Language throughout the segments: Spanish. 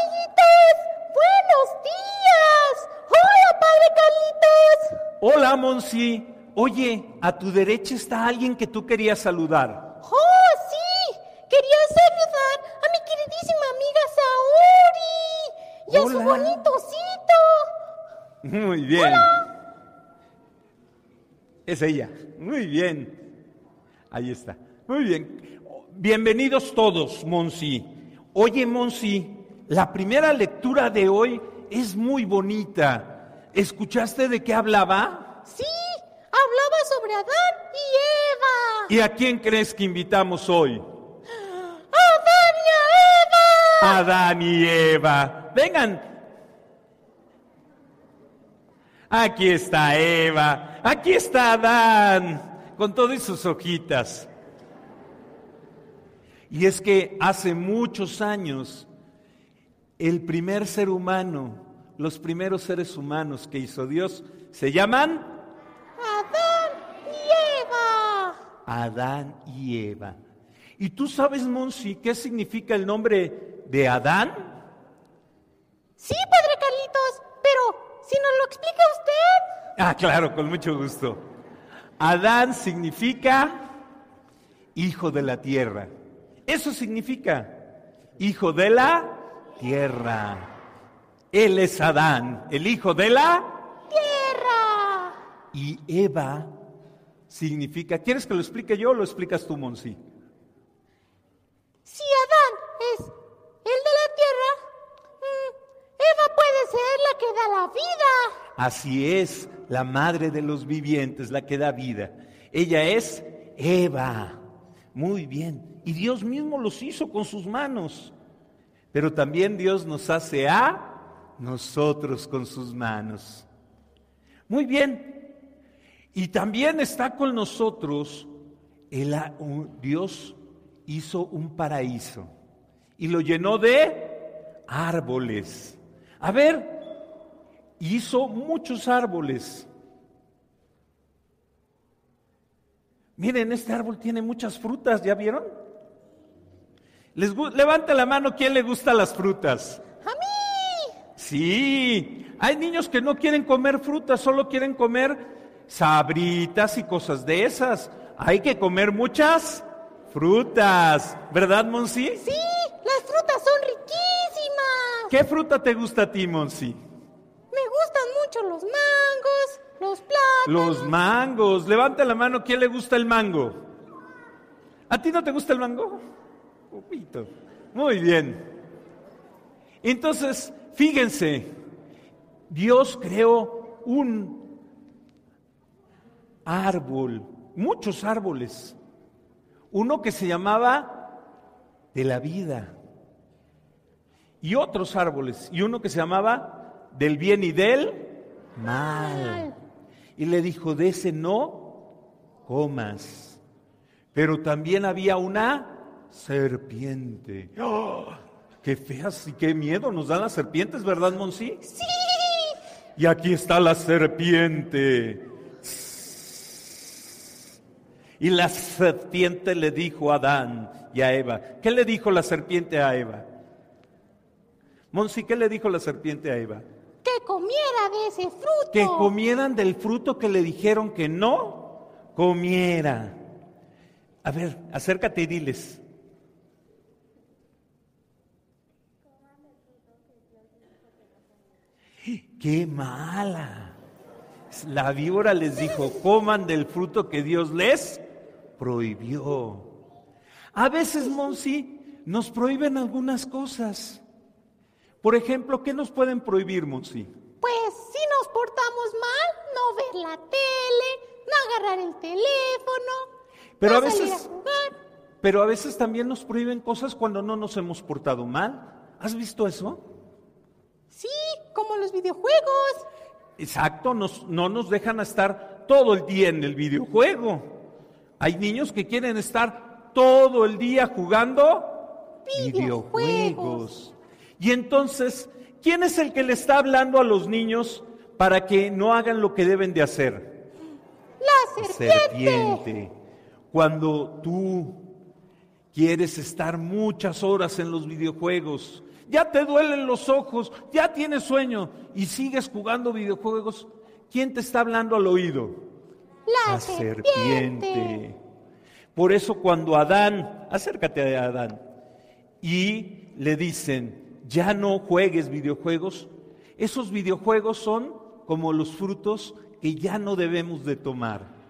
Amiguitos! ¡Buenos días! ¡Hola, padre Carlitos! Hola, Monsi. Oye, a tu derecha está alguien que tú querías saludar. ¡Oh, sí! Quería saludar a mi queridísima amiga Saori y a su Hola. bonito osito. Muy bien. Es ella. Muy bien. Ahí está. Muy bien. Bienvenidos todos, Monsi. Oye, Monsi, la primera lectura de hoy es muy bonita. ¿Escuchaste de qué hablaba? Sí, hablaba sobre Adán y Eva. ¿Y a quién crees que invitamos hoy? ¡Adán y a Eva! Adán y Eva. Vengan. Aquí está Eva. Aquí está Adán. Con todas sus hojitas. Y es que hace muchos años, el primer ser humano, los primeros seres humanos que hizo Dios, se llaman Adán y Eva. Adán y Eva. ¿Y tú sabes, Monsi, qué significa el nombre de Adán? Sí, padre Carlitos, pero si nos lo explica usted. Ah, claro, con mucho gusto. Adán significa hijo de la tierra. Eso significa hijo de la tierra. Él es Adán, el hijo de la Tierra. y Eva significa. ¿Quieres que lo explique yo o lo explicas tú, Monsi? Si Adán es el de la tierra, mm, Eva puede ser la que da la vida. Así es, la madre de los vivientes, la que da vida. Ella es Eva. Muy bien. Y Dios mismo los hizo con sus manos. Pero también Dios nos hace a nosotros con sus manos. Muy bien. Y también está con nosotros el, Dios hizo un paraíso y lo llenó de árboles. A ver, hizo muchos árboles. Miren, este árbol tiene muchas frutas, ¿ya vieron? Les levanta la mano, ¿quién le gusta las frutas? A mí. Sí, hay niños que no quieren comer frutas, solo quieren comer sabritas y cosas de esas. Hay que comer muchas frutas, ¿verdad, Monsi? Sí, las frutas son riquísimas. ¿Qué fruta te gusta a ti, Monsi? Me gustan mucho los mangos, los plátanos. Los mangos. Levanta la mano, ¿quién le gusta el mango? ¿A ti no te gusta el mango? Muy bien. Entonces, fíjense, Dios creó un árbol, muchos árboles. Uno que se llamaba de la vida. Y otros árboles. Y uno que se llamaba del bien y del mal. Y le dijo, de ese no comas. Pero también había una serpiente. ¡Oh! Qué feas y qué miedo nos dan las serpientes, ¿verdad, Monsi? Sí. Y aquí está la serpiente. Y la serpiente le dijo a Adán y a Eva. ¿Qué le dijo la serpiente a Eva? Monsi, ¿qué le dijo la serpiente a Eva? Que comiera de ese fruto. Que comieran del fruto que le dijeron que no comiera. A ver, acércate y diles. ¡Qué mala! La víbora les dijo, coman del fruto que Dios les prohibió. A veces, Monsi, nos prohíben algunas cosas. Por ejemplo, ¿qué nos pueden prohibir, Monsi? Pues si nos portamos mal, no ver la tele, no agarrar el teléfono, Pero no a salir veces- a jugar. Pero a veces también nos prohíben cosas cuando no nos hemos portado mal. ¿Has visto eso? Sí, como los videojuegos. Exacto, nos- no nos dejan estar todo el día en el videojuego. Hay niños que quieren estar todo el día jugando Videojuegos. videojuegos. Y entonces, ¿quién es el que le está hablando a los niños para que no hagan lo que deben de hacer? La serpiente. serpiente. Cuando tú quieres estar muchas horas en los videojuegos, ya te duelen los ojos, ya tienes sueño y sigues jugando videojuegos, ¿quién te está hablando al oído? La, serpiente. Por eso cuando Adán, acércate a Adán, y le dicen, ya no juegues videojuegos, esos videojuegos son como los frutos que ya no debemos de tomar.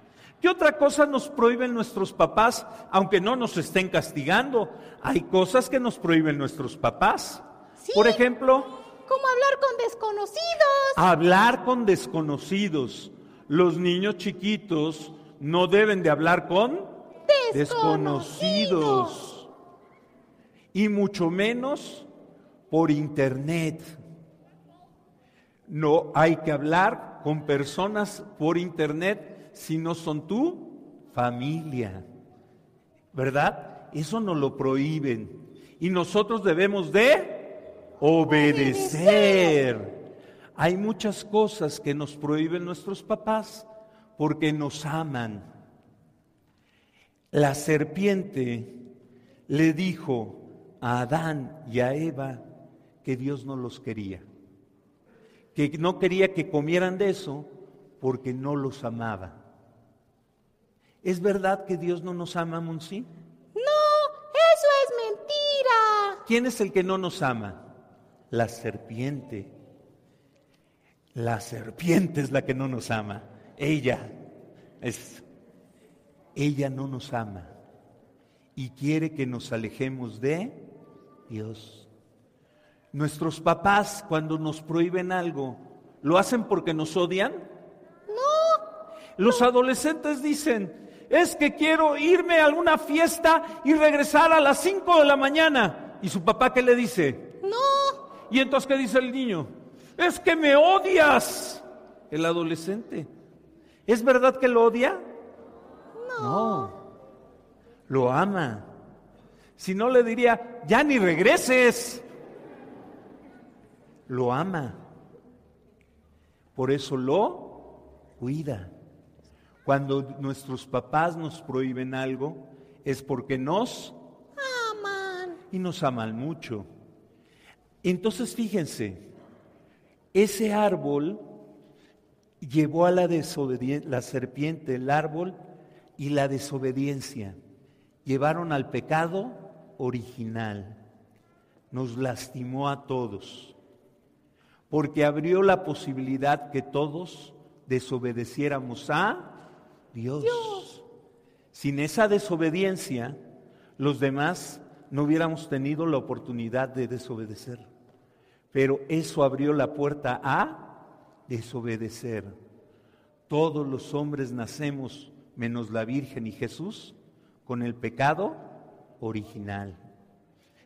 ¿Qué otra cosa nos prohíben nuestros papás, aunque no nos estén castigando? Hay cosas que nos prohíben nuestros papás. Sí. Por ejemplo, Como hablar con desconocidos. hablar con desconocidos. Los niños chiquitos no deben de hablar con desconocidos. Y mucho menos por internet. No hay que hablar con personas por internet si no son tu familia. ¿Verdad? Eso nos lo prohíben. Y nosotros debemos de obedecer. Hay muchas cosas que nos prohíben nuestros papás porque nos aman. La serpiente le dijo a Adán y a Eva que Dios no los quería, que no quería que comieran de eso porque no los amaba. ¿Es verdad que Dios no nos ama, Monsi? No, eso es mentira. ¿Quién es el que no nos ama? La serpiente. La serpiente es la que no nos ama. Ella es. Ella no nos ama y quiere que nos alejemos de Dios. Nuestros papás cuando nos prohíben algo, ¿lo hacen porque nos odian? No, Los adolescentes dicen, es que quiero irme a alguna fiesta y regresar a las 5 de la mañana. ¿Y su papá qué le dice? No. ¿Y entonces qué dice el niño? Es que me odias. El adolescente. ¿Es verdad que lo odia? No. Lo ama. Si no le diría, ya ni regreses. Lo ama. Por eso lo cuida. Cuando nuestros papás nos prohíben algo, es porque nos Aman. y nos aman mucho. Entonces fíjense, ese árbol llevó a la desobediencia, la serpiente, el árbol y la desobediencia, llevaron al pecado original, nos lastimó a todos, porque abrió la posibilidad que todos desobedeciéramos a Dios. Sin esa desobediencia, los demás no hubiéramos tenido la oportunidad de desobedecer. Pero eso abrió la puerta a desobedecer. Todos los hombres nacemos, menos la Virgen y Jesús, con el pecado original.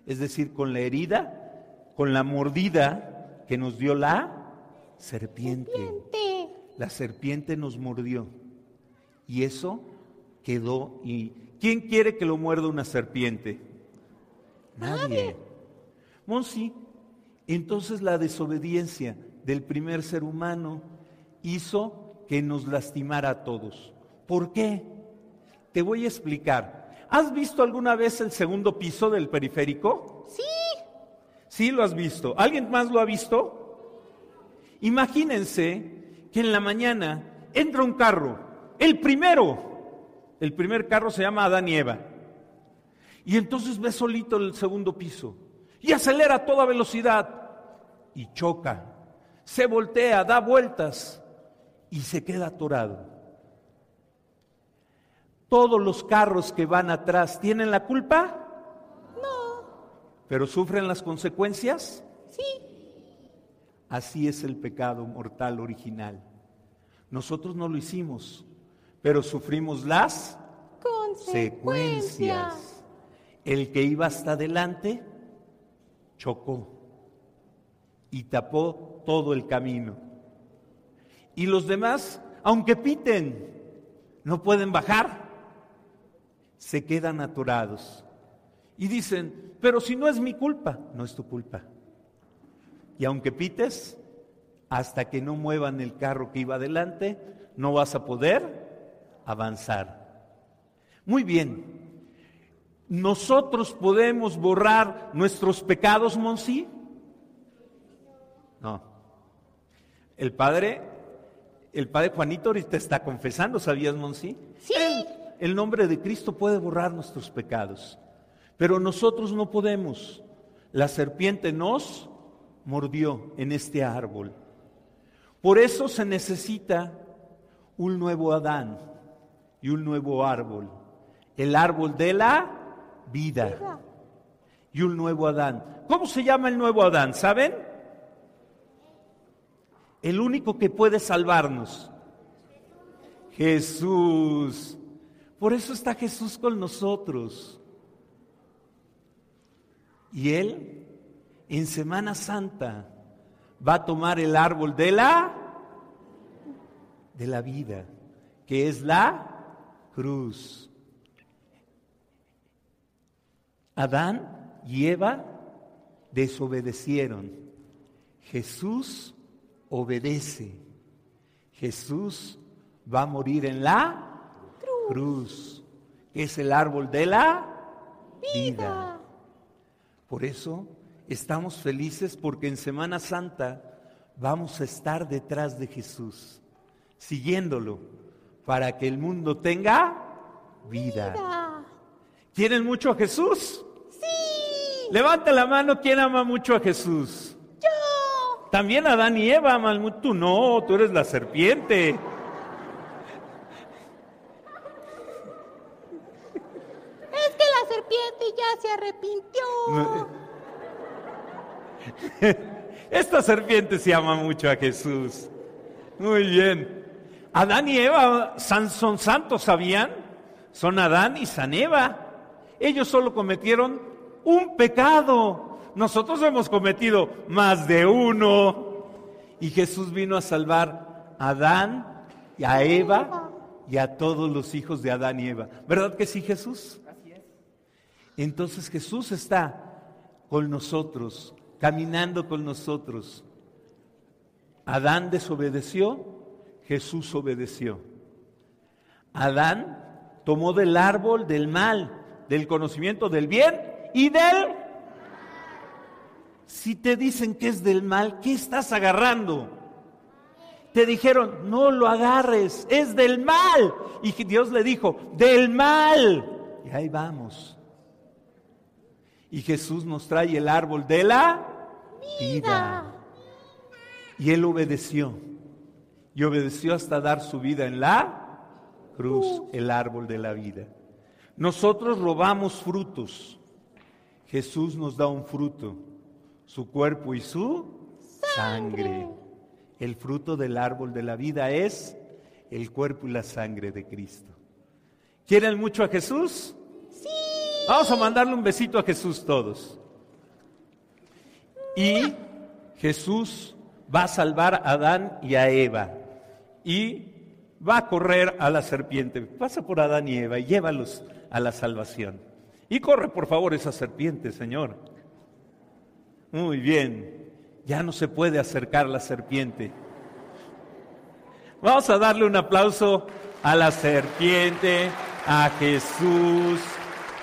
Es decir, con la herida, con la mordida que nos dio la serpiente. Serpiente. La serpiente nos mordió y eso quedó. ¿Y quién quiere que lo muerda una serpiente? Nadie. Monsi, entonces la desobediencia del primer ser humano hizo que nos lastimara a todos. ¿Por qué? Te voy a explicar. ¿Has visto alguna vez el segundo piso del periférico? Sí, Sí, lo has visto. ¿Alguien más lo ha visto? Imagínense que en la mañana entra un carro, el primero, el primer carro se llama Adán y Eva, y entonces ve solito el segundo piso y acelera a toda velocidad y choca, se voltea, da vueltas y se queda atorado. Todos los carros que van atrás tienen la culpa, no, pero sufren las consecuencias. sí. Así es el pecado mortal original. Nosotros no lo hicimos, pero sufrimos las Consecuencias. secuencias. El que iba hasta adelante chocó y tapó todo el camino. Y los demás, aunque piten, no pueden bajar, se quedan atorados. Y dicen, pero si no es mi culpa, no es tu culpa. Y aunque pites, hasta que no muevan el carro que iba adelante, no vas a poder avanzar. Muy bien, ¿nosotros podemos borrar nuestros pecados, Monsi? No. El Padre, el Padre Juanito ahorita está confesando, ¿sabías, Monsi? Sí. El, el nombre de Cristo puede borrar nuestros pecados, pero nosotros no podemos. La serpiente nos mordió en este árbol. Por eso se necesita un nuevo Adán y un nuevo árbol. El árbol de la vida y un nuevo Adán. ¿Cómo se llama el nuevo Adán? ¿Saben? El único que puede salvarnos. Jesús. Por eso está Jesús con nosotros. Y Él en Semana Santa va a tomar el árbol de la de la vida, que es la cruz. Adán y Eva desobedecieron. Jesús obedece. Jesús va a morir en la cruz, que es el árbol de la vida. Por eso estamos felices porque en Semana Santa vamos a estar detrás de Jesús, siguiéndolo, para que el mundo tenga vida. Vida. ¿Quieren mucho a Jesús? Sí. Levanta la mano, ¿quién ama mucho a Jesús? Yo. También Adán y Eva aman mucho. Tú no, tú eres la serpiente. Es que la serpiente ya se arrepintió. Esta serpiente se ama mucho a Jesús. Muy bien. Adán y Eva son santos, ¿sabían? Son Adán y San Eva. Ellos solo cometieron un pecado. Nosotros hemos cometido más de uno. Y Jesús vino a salvar a Adán y a Eva y a todos los hijos de Adán y Eva. ¿Verdad que sí, Jesús? Entonces Jesús está con nosotros, caminando con nosotros. Adán desobedeció, Jesús obedeció. Adán tomó del árbol del mal, del conocimiento del bien y del... Si te dicen que es del mal, ¿qué estás agarrando? Te dijeron, no lo agarres, es del mal. Y Dios le dijo, del mal. Y ahí vamos. Y Jesús nos trae el árbol de la vida. Y él obedeció. Y obedeció hasta dar su vida en la cruz, el árbol de la vida. Nosotros robamos frutos. Jesús nos da un fruto, su cuerpo y su sangre. El fruto del árbol de la vida es el cuerpo y la sangre de Cristo. ¿Quieren mucho a Jesús? Sí. Vamos a mandarle un besito a Jesús todos. Y Jesús va a salvar a Adán y a Eva. Y va a correr a la serpiente. Pasa por Adán y Eva y llévalos a la salvación. Y corre, por favor, esa serpiente, Señor. Muy bien. Ya no se puede acercar la serpiente. Vamos a darle un aplauso a la serpiente, a Jesús,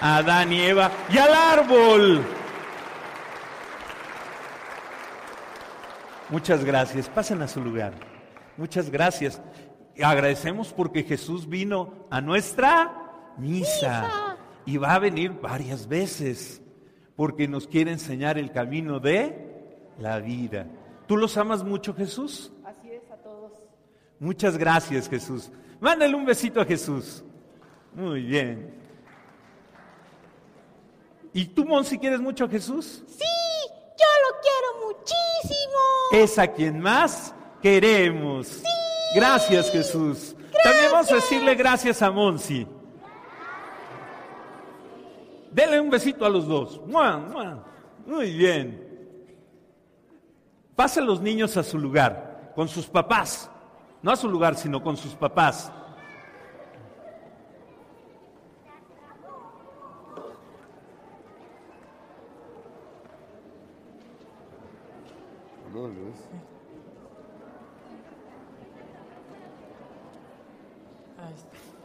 a Adán y Eva y al árbol. Muchas gracias. Pasen a su lugar. Muchas gracias. Agradecemos porque Jesús vino a nuestra misa Misa. y va a venir varias veces porque nos quiere enseñar el camino de la vida. ¿Tú los amas mucho, Jesús? Así es a todos. Muchas gracias, Jesús. Mándale un besito a Jesús. Muy bien. ¿Y tú, Monsi, quieres mucho a Jesús? Sí. Yo lo quiero muchísimo. Es a quien más queremos. Gracias, Jesús. También vamos a decirle gracias a Monsi. Denle un besito a los dos. Muy bien. Pasen los niños a su lugar, con sus papás. No a su lugar, sino con sus papás.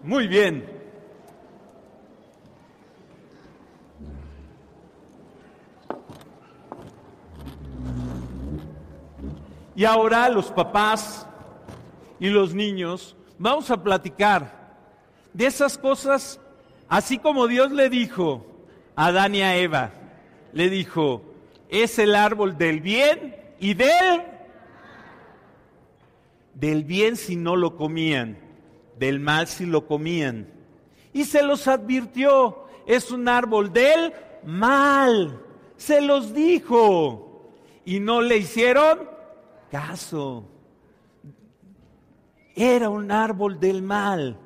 Muy bien. Y ahora los papás y los niños vamos a platicar de esas cosas, así como Dios le dijo a Adán y a Eva, le dijo, es el árbol del bien y del del bien si no lo comían, del mal si lo comían. Y se los advirtió, es un árbol del mal. Se los dijo. Y no le hicieron Era un árbol del mal.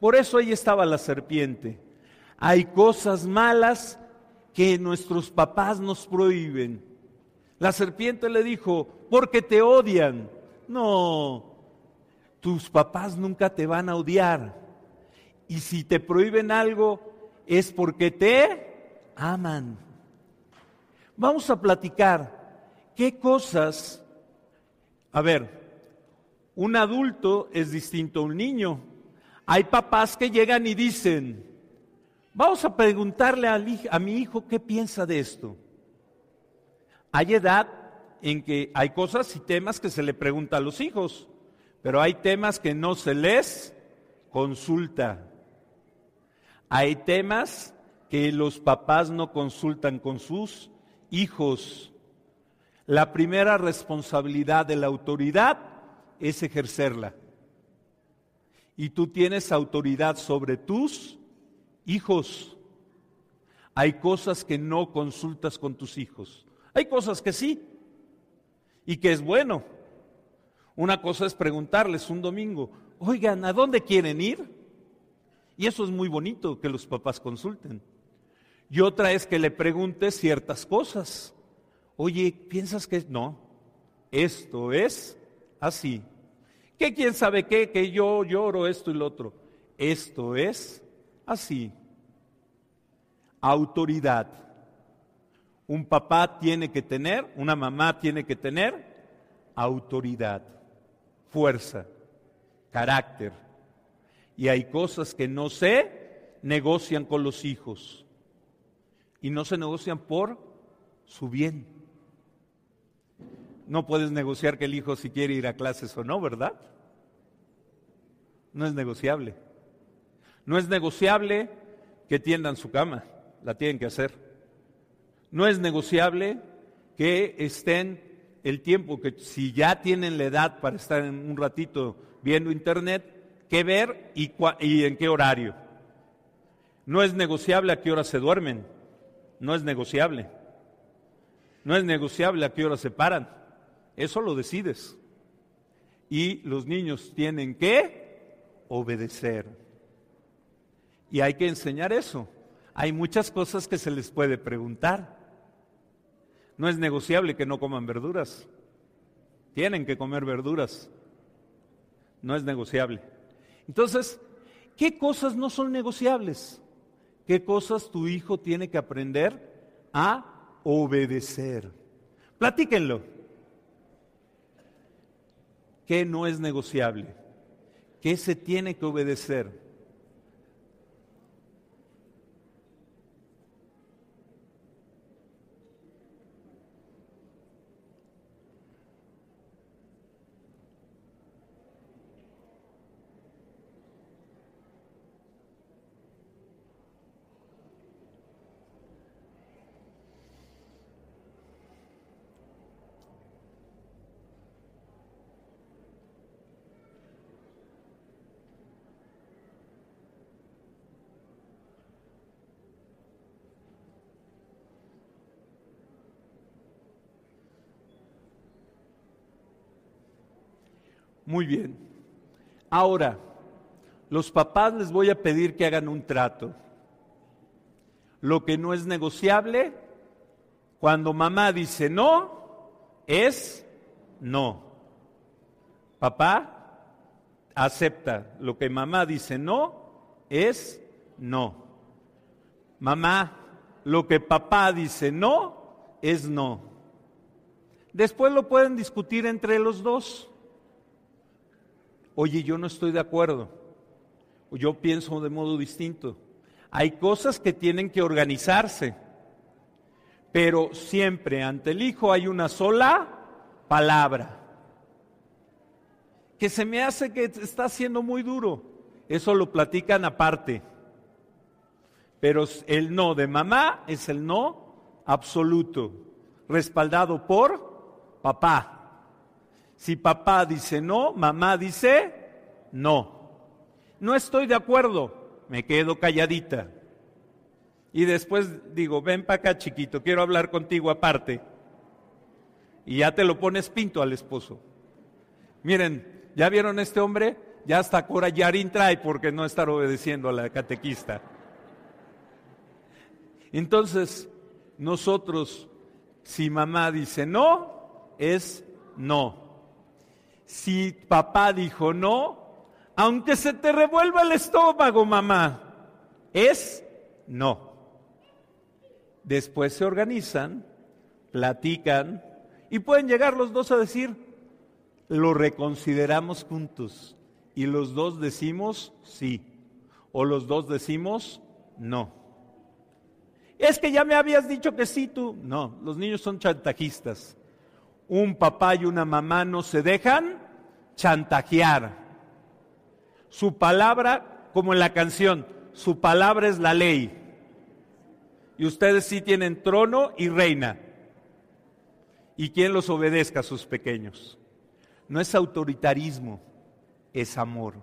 Por eso ahí estaba la serpiente. Hay cosas malas que nuestros papás nos prohíben. La serpiente le dijo, porque te odian. No, tus papás nunca te van a odiar. Y si te prohíben algo, es porque te aman. Vamos a platicar qué cosas, a ver, un adulto es distinto a un niño. Hay papás que llegan y dicen, vamos a preguntarle a mi hijo qué piensa de esto. Hay edad en que hay cosas y temas que se le pregunta a los hijos, pero hay temas que no se les consulta. Hay temas que los papás no consultan con sus hijos. La primera responsabilidad de la autoridad es ejercerla. Y tú tienes autoridad sobre tus hijos. Hay cosas que no consultas con tus hijos. Hay cosas que sí y que es bueno. Una cosa es preguntarles un domingo, oigan, ¿a dónde quieren ir? Y eso es muy bonito que los papás consulten. Y otra es que le preguntes ciertas cosas. Oye, ¿piensas que no? Esto es así. ¿Qué quién sabe qué? Que yo lloro esto y lo otro. Esto es así. Autoridad un papá tiene que tener, una mamá tiene que tener autoridad, fuerza, carácter. Y hay cosas que no se negocian con los hijos. Y no se negocian por su bien. No puedes negociar que el hijo si quiere ir a clases o no, ¿verdad? No es negociable. No es negociable que tiendan su cama, la tienen que hacer. No es negociable que estén el tiempo que si ya tienen la edad para estar en un ratito viendo internet, que ver y, y en qué horario. No es negociable a qué hora se duermen. No es negociable. No es negociable a qué hora se paran. Eso lo decides. Y los niños tienen que obedecer. Y hay que enseñar eso. Hay muchas cosas que se les puede preguntar. No es negociable que no coman verduras. Tienen que comer verduras. No es negociable. Entonces, ¿qué cosas no son negociables? ¿Qué cosas tu hijo tiene que aprender a obedecer? Platíquenlo. ¿Qué no es negociable? ¿Qué se tiene que obedecer? Muy bien. Ahora, los papás les voy a pedir que hagan un trato. Lo que no es negociable, cuando mamá dice no, es no. Papá acepta lo que mamá dice no, es no. Mamá, lo que papá dice no, es no. Después lo pueden discutir entre los dos. Oye, yo no estoy de acuerdo. Yo pienso de modo distinto. Hay cosas que tienen que organizarse. Pero siempre ante el hijo hay una sola palabra. Que se me hace que está siendo muy duro. Eso lo platican aparte. Pero el no de mamá es el no absoluto, respaldado por papá. Si papá dice no, mamá dice no. No estoy de acuerdo, me quedo calladita. Y después digo, ven para acá chiquito, quiero hablar contigo aparte. Y ya te lo pones pinto al esposo. Miren, ¿ya vieron este hombre? Ya hasta Cora Yarin trae porque no estar obedeciendo a la catequista. Entonces, nosotros, si mamá dice no, es no. Si papá dijo no, aunque se te revuelva el estómago, mamá, es no. Después se organizan, platican y pueden llegar los dos a decir, lo reconsideramos juntos. Y los dos decimos sí. O los dos decimos no. Es que ya me habías dicho que sí tú. No, los niños son chantajistas. Un papá y una mamá no se dejan chantajear. Su palabra, como en la canción, su palabra es la ley. Y ustedes sí tienen trono y reina. ¿Y quién los obedezca a sus pequeños? No es autoritarismo, es amor.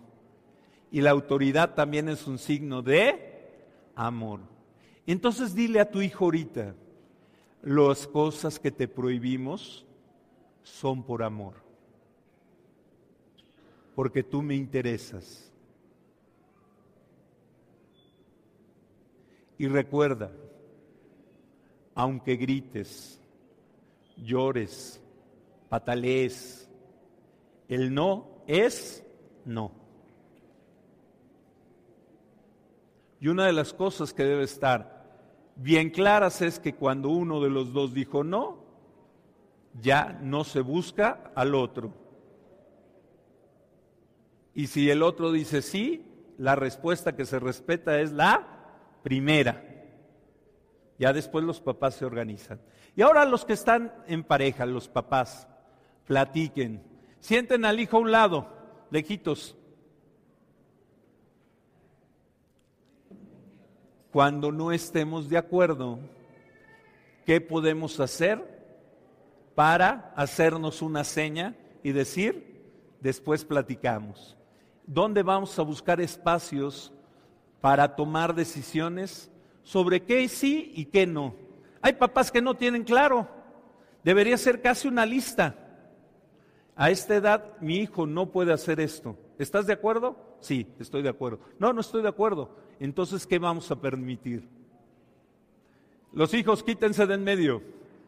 Y la autoridad también es un signo de amor. Entonces dile a tu hijo ahorita, las cosas que te prohibimos son por amor, porque tú me interesas. Y recuerda, aunque grites, llores, patalees, el no es no. Y una de las cosas que debe estar bien claras es que cuando uno de los dos dijo no, ya no se busca al otro. Y si el otro dice sí, la respuesta que se respeta es la primera. Ya después los papás se organizan. Y ahora los que están en pareja, los papás, platiquen. Sienten al hijo a un lado, lejitos. cuando no estemos de acuerdo, ¿qué podemos hacer para hacernos una seña y decir, después platicamos? ¿Dónde vamos a buscar espacios para tomar decisiones sobre qué sí y qué no? Hay papás que no tienen claro. Debería ser casi una lista. A esta edad mi hijo no puede hacer esto. ¿Estás de acuerdo? Sí, estoy de acuerdo. No, no estoy de acuerdo entonces ¿qué vamos a permitir? Los hijos quítense de en medio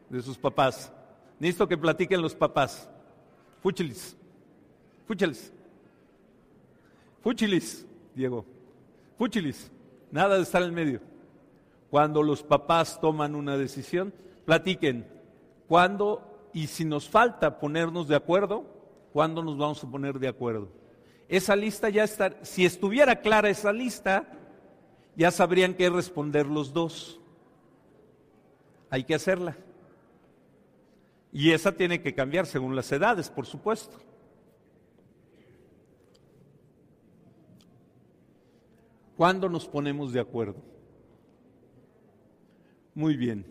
de sus papás. Necesito que platiquen los papás. Fúchilis. Fúchilis. Fúchilis, Diego. Fúchilis. Nada de estar en medio. Cuando los papás toman una decisión, platiquen. ¿Cuándo y si nos falta ponernos de acuerdo, cuándo nos vamos a poner de acuerdo? Esa lista ya está, si estuviera clara esa lista, ya sabrían qué responder los dos. Hay que hacerla. Y esa tiene que cambiar según las edades, por supuesto. ¿Cuándo nos ponemos de acuerdo? Muy bien.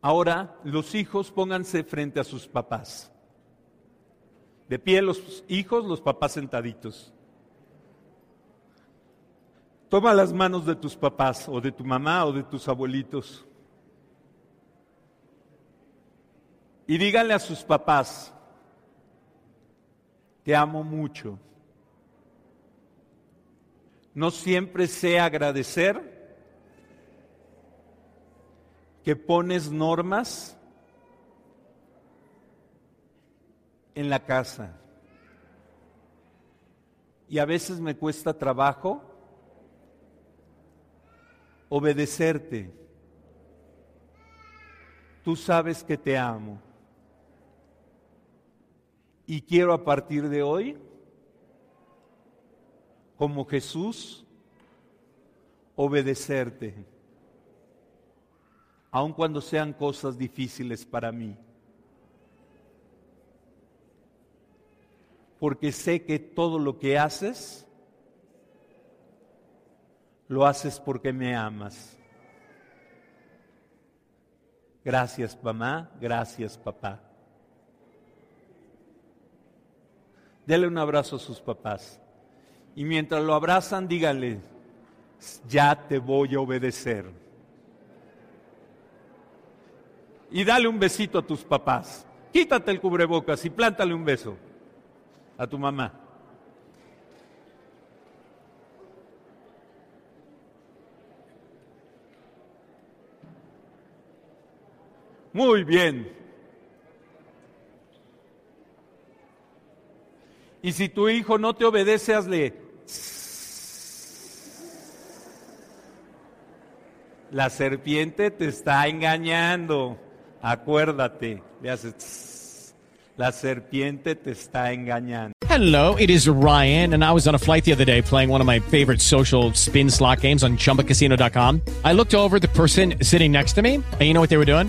Ahora los hijos pónganse frente a sus papás. De pie los hijos, los papás sentaditos. Toma las manos de tus papás o de tu mamá o de tus abuelitos. Y díganle a sus papás, te amo mucho. No siempre sé agradecer que pones normas en la casa. Y a veces me cuesta trabajo obedecerte. Tú sabes que te amo. Y quiero a partir de hoy, como Jesús, obedecerte, aun cuando sean cosas difíciles para mí. Porque sé que todo lo que haces, lo haces porque me amas. Gracias, mamá. Gracias, papá. Dele un abrazo a sus papás. Y mientras lo abrazan, díganle, ya te voy a obedecer. Y dale un besito a tus papás. Quítate el cubrebocas y plántale un beso a tu mamá. Muy bien. Y si tu hijo no te obedece, hazle. La serpiente te está engañando. Acuérdate. Le haces. La serpiente te está engañando. Hello, it is Ryan, and I was on a flight the other day playing one of my favorite social spin slot games on chumbacasino.com. I looked over the person sitting next to me, and you know what they were doing?